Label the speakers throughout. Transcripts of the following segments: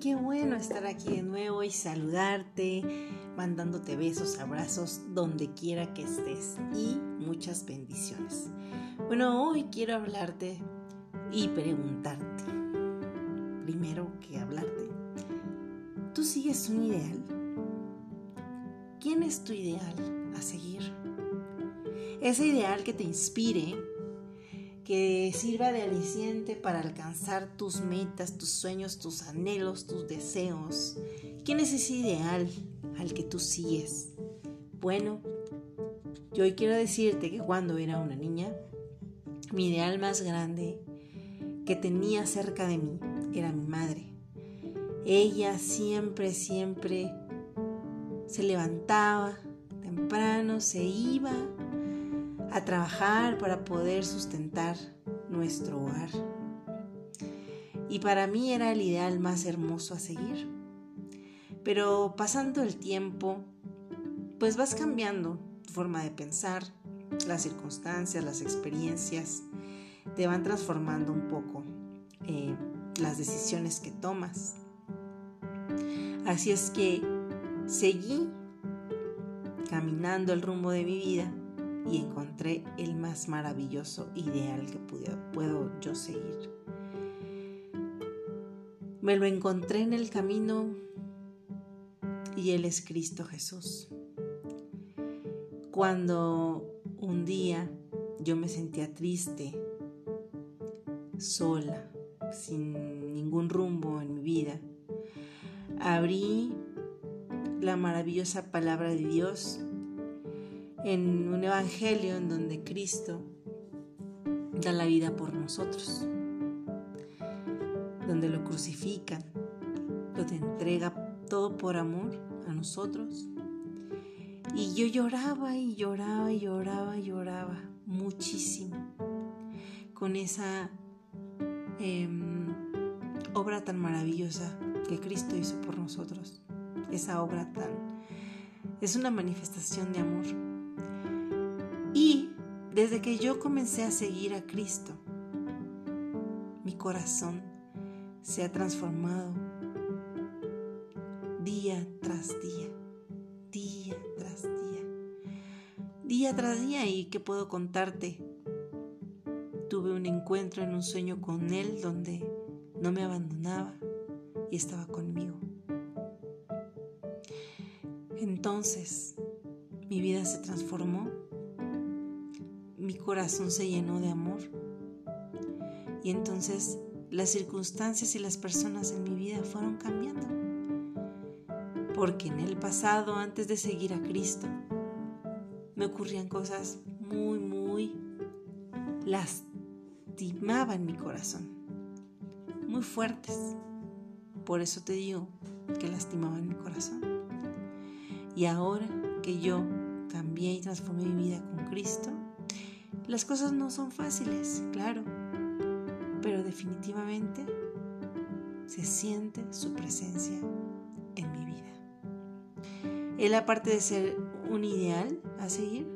Speaker 1: qué bueno estar aquí de nuevo y saludarte, mandándote besos, abrazos, donde quiera que estés y muchas bendiciones. Bueno, hoy quiero hablarte y preguntarte, primero que hablarte, ¿tú sigues un ideal? ¿Quién es tu ideal a seguir? Ese ideal que te inspire, que sirva de aliciente para alcanzar tus metas, tus sueños, tus anhelos, tus deseos. ¿Quién es ese ideal al que tú sigues? Bueno, yo hoy quiero decirte que cuando era una niña, mi ideal más grande que tenía cerca de mí era mi madre. Ella siempre, siempre se levantaba temprano, se iba a trabajar para poder sustentar nuestro hogar. Y para mí era el ideal más hermoso a seguir. Pero pasando el tiempo, pues vas cambiando tu forma de pensar, las circunstancias, las experiencias, te van transformando un poco eh, las decisiones que tomas. Así es que seguí caminando el rumbo de mi vida y encontré el más maravilloso ideal que puedo yo seguir. Me lo encontré en el camino y Él es Cristo Jesús. Cuando un día yo me sentía triste, sola, sin ningún rumbo en mi vida, abrí la maravillosa palabra de Dios en un evangelio en donde Cristo da la vida por nosotros, donde lo crucifican, donde entrega todo por amor a nosotros. Y yo lloraba y lloraba y lloraba y lloraba muchísimo con esa em, obra tan maravillosa que Cristo hizo por nosotros. Esa obra tan... Es una manifestación de amor desde que yo comencé a seguir a Cristo, mi corazón se ha transformado día tras día, día tras día, día tras día. ¿Y qué puedo contarte? Tuve un encuentro en un sueño con Él donde no me abandonaba y estaba conmigo. Entonces, mi vida se transformó mi corazón se llenó de amor. Y entonces las circunstancias y las personas en mi vida fueron cambiando. Porque en el pasado, antes de seguir a Cristo, me ocurrían cosas muy, muy lastimaban mi corazón. Muy fuertes. Por eso te digo que lastimaban mi corazón. Y ahora que yo cambié y transformé mi vida con Cristo, las cosas no son fáciles, claro, pero definitivamente se siente su presencia en mi vida. Él, aparte de ser un ideal a seguir,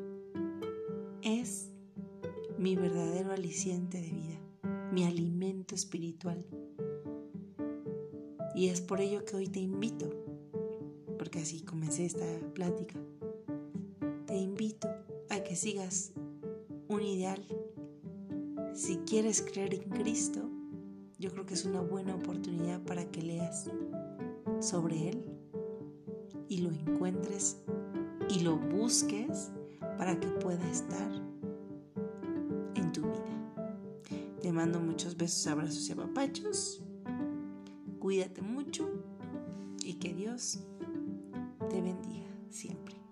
Speaker 1: es mi verdadero aliciente de vida, mi alimento espiritual. Y es por ello que hoy te invito, porque así comencé esta plática, te invito a que sigas un ideal. Si quieres creer en Cristo, yo creo que es una buena oportunidad para que leas sobre Él y lo encuentres y lo busques para que pueda estar en tu vida. Te mando muchos besos, abrazos y apapachos. Cuídate mucho y que Dios te bendiga siempre.